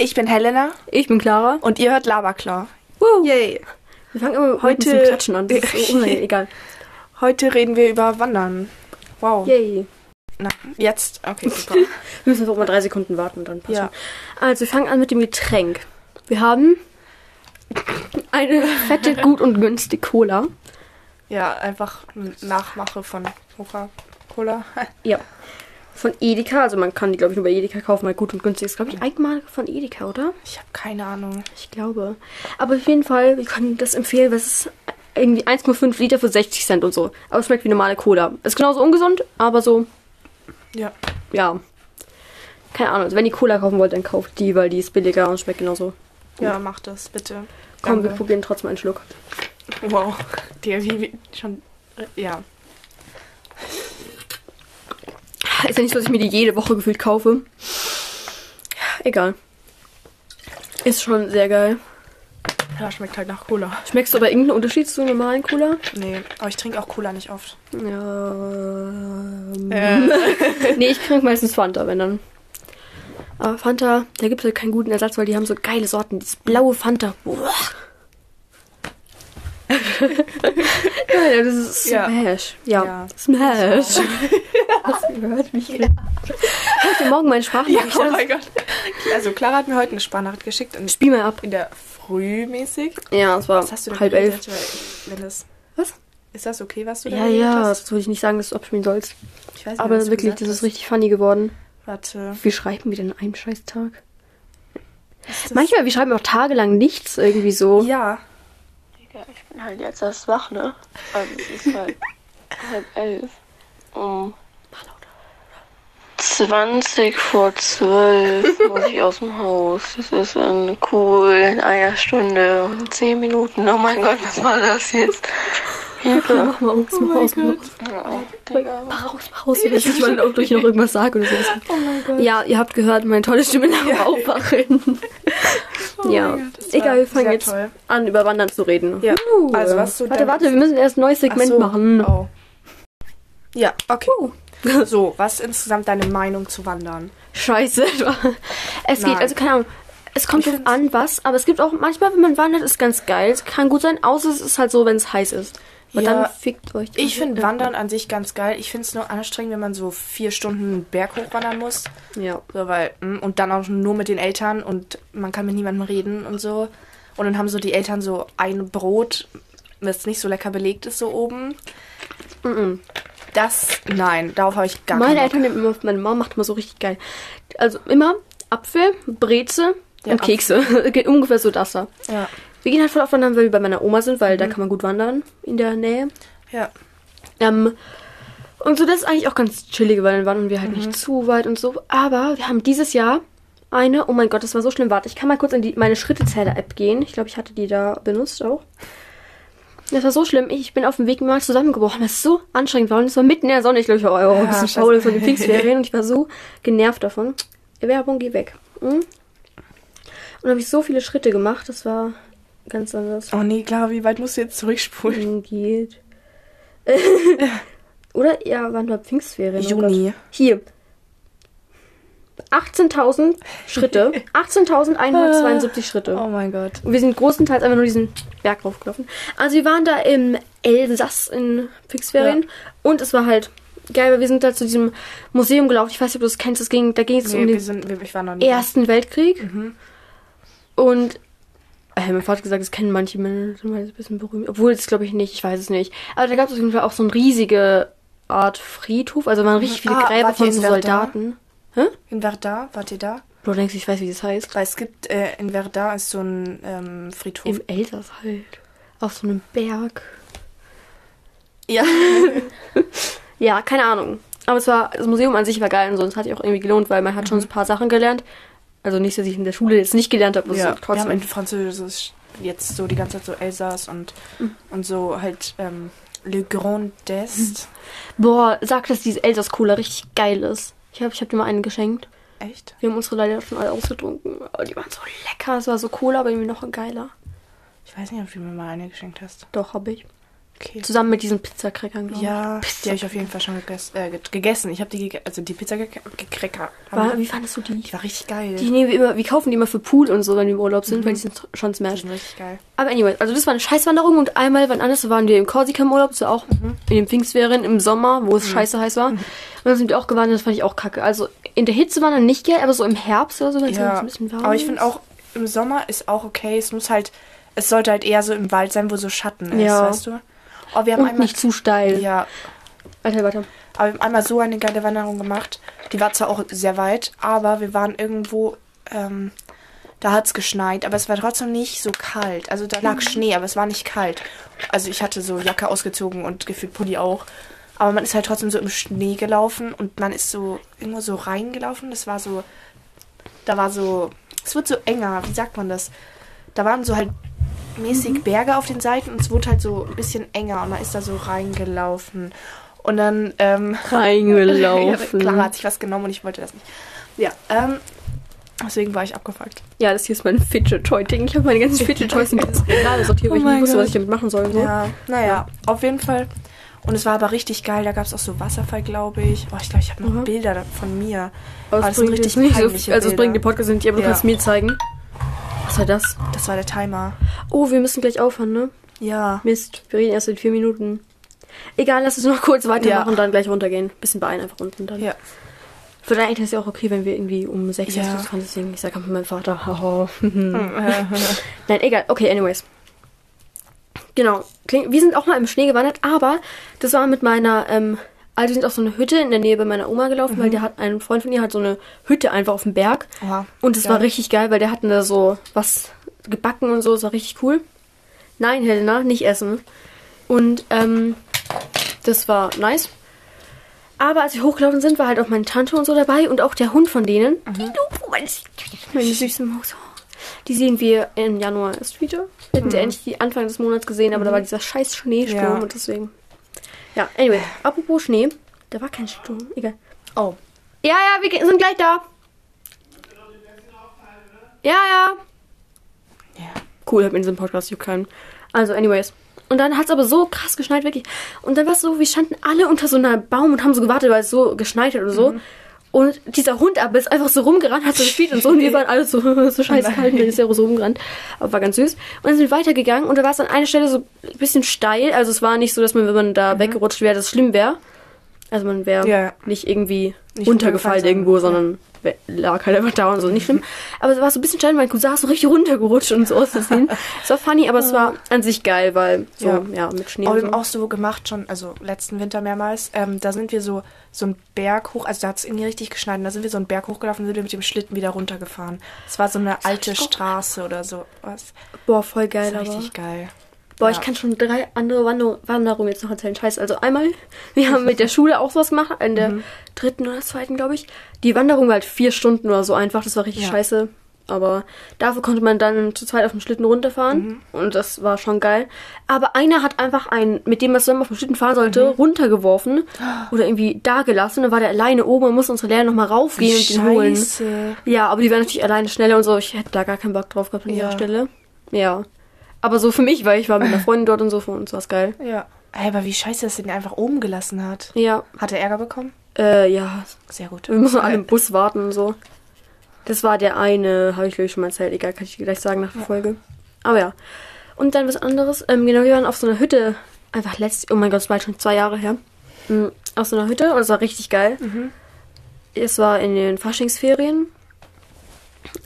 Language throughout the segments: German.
Ich bin Helena Ich bin Clara. und ihr hört Laberklar. Woo. Yay. Wir fangen immer Heute- mit Klatschen an. Das ist so unangenehm. Egal. Heute reden wir über Wandern. Wow. Yay. Na, jetzt. Okay, super. Wir müssen einfach mal drei Sekunden warten und dann passt Ja. Also, wir fangen an mit dem Getränk. Wir haben eine fette, gut und günstig Cola. ja, einfach eine Nachmache von Coca-Cola. Ja. Von Edeka. Also, man kann die, glaube ich, nur bei Edeka kaufen, weil gut und günstig ist, glaube ich, Eigenmarke von Edeka, oder? Ich habe keine Ahnung. Ich glaube. Aber auf jeden Fall, wir können das empfehlen, weil es ist irgendwie 1,5 Liter für 60 Cent und so. Aber es schmeckt wie normale Cola. Ist genauso ungesund, aber so, Ja. ja. Keine Ahnung. Also wenn ihr Cola kaufen wollt, dann kauft die, weil die ist billiger und schmeckt genauso. Ja, mach das, bitte. Komm, wir Danke. probieren trotzdem einen Schluck. Wow. Der wie wie- schon. äh, Ja. Ist ja nicht so, dass ich mir die jede Woche gefühlt kaufe. Egal. Ist schon sehr geil. Ja, schmeckt halt nach Cola. Schmeckst du aber irgendeinen Unterschied zu normalen Cola? Nee, aber ich trinke auch Cola nicht oft. Ja. Äh. nee, ich trinke meistens Fanta, wenn dann. Aber Fanta, da gibt es halt keinen guten Ersatz, weil die haben so geile Sorten. Dieses blaue Fanta. Boah. ja, das ist Ja. Smash. Ja, Ja. Smash. Hast du gehört, wie ich rede? Heute Morgen mein Ja, Sprachnachricht. oh mein Gott. Also Clara hat mir heute eine Sparnachricht geschickt und Spiel mal ab. in der Früh mäßig. Ja, es war Was hast du denn halb elf. Wenn das, Was? ist das okay, was du da Ja, ja, hast? das würde ich nicht sagen, dass du abspielen sollst. Ich weiß nicht, Aber wirklich, das ist richtig funny geworden. Warte. Wir schreiben wieder an einem scheiß Tag. Ist das- Manchmal, wir schreiben auch tagelang nichts irgendwie so. Ja. Ja, ich bin halt jetzt erst wach, ne? Also es ist halt halb elf. Um 20 vor 12 muss ich aus dem Haus. Das ist dann cool. In einer Stunde und 10 Minuten. Oh mein Gott, was war das jetzt? Hilfe. Mach mal aus, mach aus, mach aus. Ja. Mach raus, mach raus. Ich weiß nicht, mal, ob ich noch irgendwas sage oder so. Oh mein Gott. Ja, ihr habt gehört, meine tolle Stimme nach dem Aufwachen. ja, Oh das egal, wir fangen jetzt toll. an, über Wandern zu reden. Ja, Uh, also was so Warte, warte, wir müssen erst ein neues Segment so. machen. Oh. Ja, okay. Uh. So, was ist insgesamt deine Meinung zu Wandern? Scheiße. Es geht, Nein. also keine Ahnung. Es kommt drauf find's- an, was, aber es gibt auch manchmal, wenn man wandert, ist ganz geil. Es kann gut sein, außer es ist halt so, wenn es heiß ist. Und Ja, dann fickt euch. Ich finde Wandern an sich ganz geil. Ich finde es nur anstrengend, wenn man so vier Stunden Berg hochwandern muss. Ja. So, weil, mm, und dann auch nur mit den Eltern und man kann mit niemandem reden und so. Und dann haben so die Eltern so ein Brot, das nicht so lecker belegt ist, so oben. Mhm. Das, nein, darauf habe ich gar Meine keinen Bock. Eltern nehmen immer, meine Mama macht immer so richtig geil. Also immer Apfel, Breze Ja, und Kekse. Geht Ungefähr so das da. Ja, Wir gehen halt voll oft wandern, weil wir bei meiner Oma sind, weil da kann man gut wandern in der Nähe. ja. Ähm, und so, das ist eigentlich auch ganz chillig, weil dann wandern wir halt nicht zu weit und so. Aber wir haben dieses Jahr eine, oh mein Gott, das war so schlimm. Warte, ich kann mal kurz in die, meine Schrittezähler-App gehen. Ich glaube, ich hatte die da benutzt auch. Das war so schlimm. Ich bin auf dem Weg mal zusammengebrochen. Das ist so anstrengend war. Und es war mitten in der Sonne. Ich glaube, ich war oh, ein bisschen faul von den Pfingstferien. Und ich war so genervt davon. Werbung, geh weg. Hm? Und dann habe ich so viele Schritte gemacht. Das war ganz anders. Oh nee, klar, wie weit musst du jetzt zurückspulen? Geht. Oder? Ja, waren nur Pfingstferien. oh Juni. Gott. Hier. 18.000 Schritte. 18.172 Schritte. Oh mein Gott. Und wir sind großenteils einfach nur diesen Berg raufgelaufen. Also wir waren da im Elsass in Pfingstferien. Und es war halt geil, weil wir sind da zu diesem Museum gelaufen. Ich weiß nicht, ob du das kennst. Das ging, da ging es Nee, um den sind, war. Ersten Weltkrieg. Und äh, mein Vater hat gesagt, das kennen manche Menschen, weil es ein bisschen berühmt. Obwohl, das glaube ich nicht, ich weiß es nicht. Aber da gab es auf jeden Fall auch so eine riesige Art Friedhof. Also waren richtig viele Ah, Gräber von so? Soldaten. In Verdun, wart ihr da? Du denkst, ich weiß, wie das heißt. Weil es gibt, äh, in Verdun ist so ein ähm, Friedhof. Im Elsass halt. Auf so einem Berg. ja. Ja, keine Ahnung. Aber es war, das Museum an sich war geil und so. Es hat sich auch irgendwie gelohnt, weil man hat schon Mhm. so ein paar Sachen gelernt. Also nicht, dass ich in der Schule jetzt nicht gelernt habe, aber ja. so Wir haben trotzdem. in Französisch jetzt so die ganze Zeit so Elsass und, Mhm. und so halt ähm, Le Grand Est. Boah, sag, dass diese Elsass-Cola richtig geil ist. Ich habe ich hab dir mal einen geschenkt. Echt? Wir haben unsere leider schon alle ausgetrunken. Aber die waren so lecker. Es war so Cola, aber irgendwie noch geiler. Ich weiß nicht, ob du mir mal eine geschenkt hast. Doch, habe ich. Okay. Zusammen mit diesen Pizzakräckern. Ja, die habe ich auf jeden Fall schon gegessen. Äh, ge- gegessen. Ich habe die, gege also die Pizza gekrecker. War, wie fandest du die? Die war richtig geil. Die nehmen wir immer, wir kaufen die immer für Pool und so, wenn wir im Urlaub sind, weil die sind schon Die smash. sind richtig geil. Aber anyway, also das war eine Scheißwanderung und einmal, wann anders waren wir im Korsika im Urlaub, war auch Mhm. in den Pfingstferien im Sommer, wo es scheiße heiß war. Und dann sind wir auch gewandert, das fand ich auch kacke. Also in der Hitze wandern nicht geil, aber so im Herbst oder so, wenn es Ja, ein bisschen warm aber ich finde auch, im Sommer ist auch okay. Es muss halt, es sollte halt eher so im Wald sein, wo so Schatten ist, Ja. weißt du? Oh, wir haben Und einmal, nicht zu steil. ja, Alter, weiter. aber wir haben einmal so eine geile Wanderung gemacht. Die war zwar auch sehr weit, aber wir waren irgendwo, ähm, da hat es geschneit, aber es war trotzdem nicht so kalt. Also da Mhm. lag Schnee, aber es war nicht kalt. Also ich hatte so Jacke ausgezogen und gefühlt Pulli auch. Aber man ist halt trotzdem so im Schnee gelaufen und man ist so irgendwo so reingelaufen. Das war so, da war so, es wird so enger, wie sagt man das? Da waren so halt mäßig Mhm. Berge auf den Seiten und es wurde halt so ein bisschen enger und man ist da so reingelaufen. Und dann, ähm, Reingelaufen. Clara hat sich was genommen und ich wollte das nicht. Ja, ähm, deswegen war ich abgefuckt. Ja, das hier ist mein Fidget Toy Ding. Ich habe meine ganzen Fidget Toys in dieses Regal sortiert, weil ich Oh nicht wusste, was ich damit machen soll. So. Ja, naja, auf jeden Fall. Und es war aber richtig geil. Da gab es auch so Wasserfall, glaube ich. Oh, ich glaube, ich habe noch Mhm. Bilder von mir. Aber Aber das sind richtig nicht so, also es bringt die. Podcast nicht, aber du Ja. kannst mir zeigen. Was war das? Das war der Timer. Oh, wir müssen gleich aufhören, ne? Ja. Mist, wir reden erst in vier Minuten. Egal, lass uns noch kurz weitermachen Ja. und dann gleich runtergehen. Bisschen beeilen einfach unten dann. Ja. Für deine Eltern ist ja auch okay, wenn wir irgendwie um sechs Ja. erst losfahren. Deswegen, ich sag einfach meinem Vater, haha. Nein, egal. Okay, anyways. Genau. Wir sind auch mal im Schnee gewandert, aber das war mit meiner, ähm, also wir sind auf so eine Hütte in der Nähe bei meiner Oma gelaufen, weil der hat, ein Freund von ihr hat so eine Hütte einfach auf dem Berg. Oha. Und es war richtig geil, weil der hatten da so was gebacken und so, es war richtig cool. Nein, Helena, nicht essen. Und ähm, das war nice. Aber als wir hochgelaufen sind, war halt auch meine Tante und so dabei und auch der Hund von denen. Die Lupo, meine, meine süße Maus. Die sehen wir im Januar erst wieder. Wir hätten sie endlich die Anfang des Monats gesehen, aber da war dieser scheiß Schneesturm Ja. und deswegen. Ja, anyway, apropos Schnee. Da war kein Sturm, egal. Oh. Ja, ja, wir sind gleich da. Ja, ja. Ja. Cool, hab in diesem Podcast juckt keinen. Also, anyways. Und dann hat es aber so krass geschneit, wirklich. Und dann war es so, wir standen alle unter so einem Baum und haben so gewartet, weil es so geschneit hat oder so. Und dieser Hund aber ist einfach so rumgerannt, hat so gespielt und so. Und wir waren alle so, so scheiße kalt. Und ist er so rumgerannt. Aber war ganz süß. Und dann sind wir weitergegangen und da war es an einer Stelle so ein bisschen steil. Also es war nicht so, dass man, wenn man da weggerutscht wäre, das schlimm wäre. Also man wäre Ja. nicht irgendwie Nicht runtergefallen irgendwo, sondern- lag halt einfach da und so. Nicht schlimm. Aber es war so ein bisschen steil, mein Cousin ist so richtig runtergerutscht und so aus Versehen. Es war funny, aber es war an sich geil, weil so, ja, Ja. mit Schnee Aber wir haben so. auch so gemacht schon, also letzten Winter mehrmals. Ähm, da sind wir so, so einen Berg hoch, also da hat es irgendwie richtig geschneit. Und da sind wir so einen Berg hochgelaufen und sind wir mit dem Schlitten wieder runtergefahren. Es war so eine alte ich auch. Straße oder so. Was? Boah, voll Das geil, war aber. richtig geil. Boah, Ja. ich kann schon drei andere Wander Wanderungen jetzt noch erzählen. Scheiße. Also einmal, wir haben mit der Schule auch sowas gemacht, in der Mhm. dritten oder zweiten, glaube ich. Die Wanderung war halt vier Stunden oder so einfach. Das war richtig Ja. scheiße. Aber dafür konnte man dann zu zweit auf dem Schlitten runterfahren. Mhm. Und das war schon geil. Aber einer hat einfach einen, mit dem er zusammen auf dem Schlitten fahren sollte, Mhm. runtergeworfen. Oder irgendwie da gelassen. Dann war der alleine oben und musste unsere Lehrer nochmal raufgehen und den holen. Ja, aber die waren natürlich alleine schneller und so. Ich hätte da gar keinen Bock drauf gehabt an Ja. ihrer Stelle. Ja. Aber so für mich, weil ich war mit einer Freundin dort und so, für uns war es geil. Ja. Ey, aber wie scheiße, dass er den einfach oben gelassen hat. Ja, Hat er Ärger bekommen? äh, ja. Sehr gut. Wir mussten alle im Bus warten und so. Das war der eine, habe ich glaube ich schon mal erzählt. Egal, kann ich dir gleich sagen nach der Folge. Aber ja. Und dann was anderes. Ähm, genau, wir waren auf so einer Hütte. Einfach letztes, oh mein Gott, es war halt schon zwei Jahre her. Mhm, auf so einer Hütte und es war richtig geil. Es war in den Faschingsferien.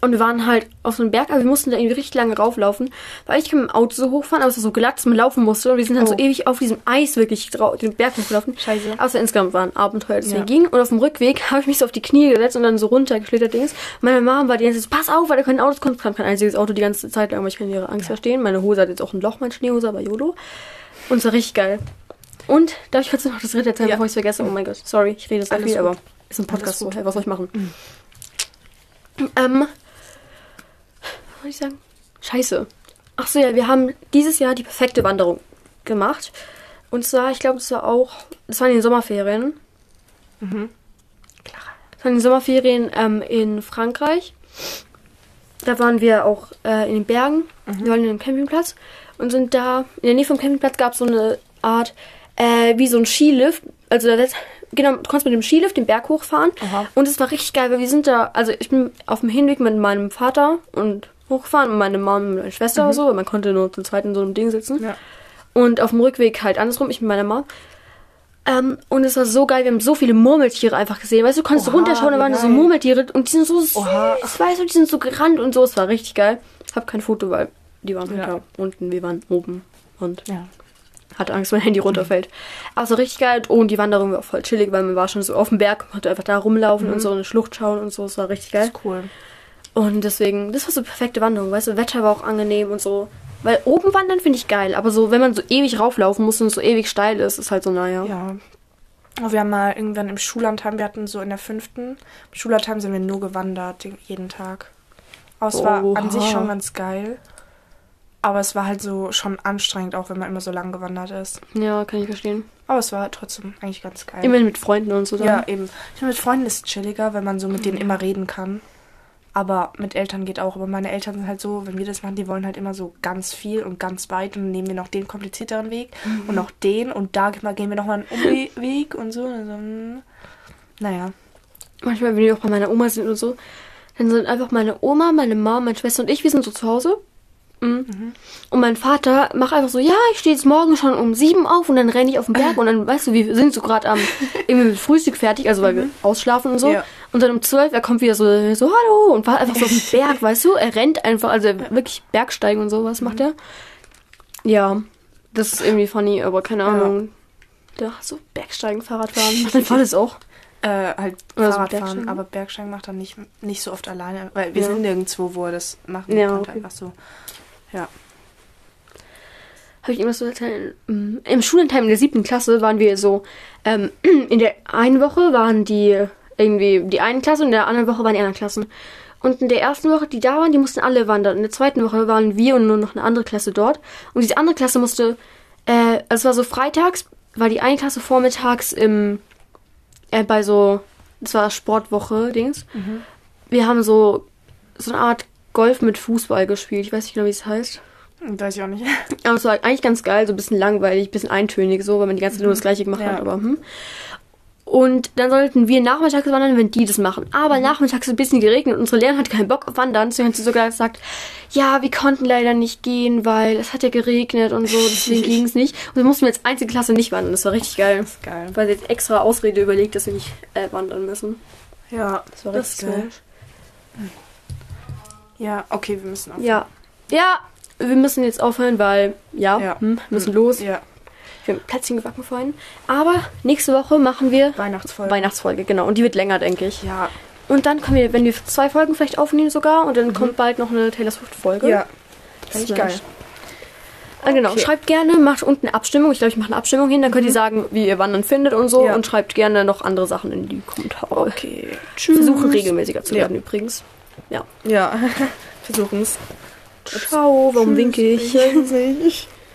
Und wir waren halt auf so einem Berg, aber wir mussten da irgendwie richtig lange rauflaufen. Weil ich kann mit dem Auto so hochfahren, aber es war so glatt, dass man laufen musste. Und wir sind dann so Oh. ewig auf diesem Eis wirklich den Berg hochgelaufen. Scheiße. Aber es war insgesamt war ein Abenteuer, deswegen Ja. ging. Und auf dem Rückweg habe ich mich so auf die Knie gesetzt und dann so runtergeschlittert Dings. Meine Mom war die ganze Zeit so, pass auf, weil da kein Auto kommt. kam kein einziges Auto die ganze Zeit lang, aber ich kann ihre Angst verstehen. Meine Hose hat jetzt auch ein Loch, meine Schneehose, aber YOLO. Und es war richtig geil. Und darf ich kurz noch das dritte erzählen, Ja. bevor ich es vergesse? Oh mein Gott, sorry, ich rede so viel, gut. aber ist ein Podcast so. Hey, was soll ich machen? Ähm, was soll ich sagen? Scheiße. Ach so, ja, wir haben dieses Jahr die perfekte Wanderung gemacht. Und zwar, ich glaube, es war auch, das war in den Sommerferien. Clara. Das waren die Sommerferien ähm, in Frankreich. Da waren wir auch äh, in den Bergen. Wir waren in einem Campingplatz und sind da, in der Nähe vom Campingplatz gab es so eine Art, äh, wie so ein Skilift. Also da genau, du konntest mit dem Skilift den Berg hochfahren. Aha. Und es war richtig geil, weil wir sind da, also ich bin auf dem Hinweg mit meinem Vater und hochgefahren und meine Mom und meine Schwester oder so, weil man konnte nur zu zweit in so einem Ding sitzen. Ja. Und auf dem Rückweg halt andersrum, ich mit meiner Mom. Ähm, und es war so geil, wir haben so viele Murmeltiere einfach gesehen. Weißt du, du konntest Oha, runterschauen, da waren so geil. Murmeltiere und die sind so süß. Weißt du, die sind so gerannt und so. Es war richtig geil. Hab kein Foto, weil die waren ja. unten, wir waren oben. Und Ja. Hatte Angst, mein Handy runterfällt. Aber so richtig geil. Oh, und die Wanderung war voll chillig, weil man war schon so auf dem Berg, konnte einfach da rumlaufen und so eine Schlucht schauen und so. Es war richtig geil. Cool. Und deswegen, das war so perfekte Wanderung, weißt du, Wetter war auch angenehm und so. Weil oben wandern finde ich geil, aber so, wenn man so ewig rauflaufen muss und so ewig steil ist, ist halt so, naja. Ja. Oh, Wir haben mal irgendwann im Schullandheim, wir hatten so in der fünften, im Schullandheim sind wir nur gewandert, den- jeden Tag. Aber es war an sich schon ganz geil. Aber es war halt so schon anstrengend, auch wenn man immer so lang gewandert ist. Ja, kann ich verstehen. Aber es war trotzdem eigentlich ganz geil. Immerhin mit Freunden und so. Dann. ja, eben. Ich finde, mit Freunden ist es chilliger, wenn man so mit denen immer reden kann. Aber mit Eltern geht auch. Aber meine Eltern sind halt so, wenn wir das machen, die wollen halt immer so ganz viel und ganz weit. Und dann nehmen wir noch den komplizierteren Weg und noch den. Und da gehen wir nochmal einen Umweg und so. Also, naja. Manchmal, wenn wir auch bei meiner Oma sind und so, dann sind einfach meine Oma, meine Mom, meine Schwester und ich, wir sind so zu Hause. Mhm. Und mein Vater macht einfach so, ja, ich stehe jetzt morgen schon um sieben auf und dann renne ich auf den Berg und dann, weißt du, wir sind so gerade am irgendwie mit Frühstück fertig, also weil wir ausschlafen und so. Ja. Und dann um zwölf, er kommt wieder so, so, hallo, und war einfach so auf dem Berg, weißt du, er rennt einfach, also wirklich Bergsteigen und so, was macht er? Ja, das ist irgendwie funny, aber keine Ahnung. Da so Bergsteigen, Fahrradfahren, macht mein Vater das auch. Äh, halt Oder so Fahrradfahren, Bergsteigen. aber Bergsteigen macht er nicht, nicht so oft alleine. Weil wir Ja. sind nirgendwo, wo er das machen Ja, kann. okay. Einfach so. Ja. habe ich immer so erzählt. mm, Im Schulentime in der siebten Klasse waren wir so, ähm, in der einen Woche waren die irgendwie die einen Klasse und in der anderen Woche waren die anderen Klassen. Und in der ersten Woche, die da waren, die mussten alle wandern. In der zweiten Woche waren wir und nur noch eine andere Klasse dort. Und diese andere Klasse musste, äh, also es war so freitags, war die eine Klasse vormittags im, äh, bei so, das war Sportwoche, Dings. Wir haben so, so eine Art Golf mit Fußball gespielt. Ich weiß nicht genau, wie es heißt. Weiß ich auch nicht. Aber es war eigentlich ganz geil, so ein bisschen langweilig, ein bisschen eintönig, so, weil man die ganze Zeit nur das Gleiche gemacht Ja. hat. Aber, hm. Und dann sollten wir nachmittags wandern, wenn die das machen. Aber nachmittags ist ein bisschen geregnet und unsere Lehrerin hat keinen Bock auf Wandern. Deswegen hat sie sogar gesagt, ja, wir konnten leider nicht gehen, weil es hat ja geregnet und so, deswegen ging es nicht. Und wir mussten jetzt einzige Klasse nicht wandern. Das war richtig geil. Geil. Weil sie jetzt extra Ausrede überlegt, dass wir nicht äh, wandern müssen. Ja, Das war das richtig ist geil. geil. Ja, okay, wir müssen auf. Ja. Ja, wir müssen jetzt aufhören, weil, ja, Ja. Hm, müssen los. Ja, Wir haben Plätzchen gebacken vorhin. Aber nächste Woche machen wir Weihnachtsfolge. Weihnachtsfolge, genau. Und die wird länger, denke ich. Ja, Und dann können wir, wenn wir zwei Folgen vielleicht aufnehmen sogar, und dann kommt bald noch eine Taylor Swift-Folge. Mhm. ja. das ist geil. Ah, genau. Okay. Schreibt gerne, macht unten eine Abstimmung. Ich glaube, ich mache eine Abstimmung hin. Dann könnt ihr sagen, wie ihr Wandern findet und so. Ja. Und schreibt gerne noch andere Sachen in die Kommentare. Okay. Wir versuchen regelmäßiger zu Ja. werden übrigens. Ja. Ja, versuchen es. Ciao, warum winke ich?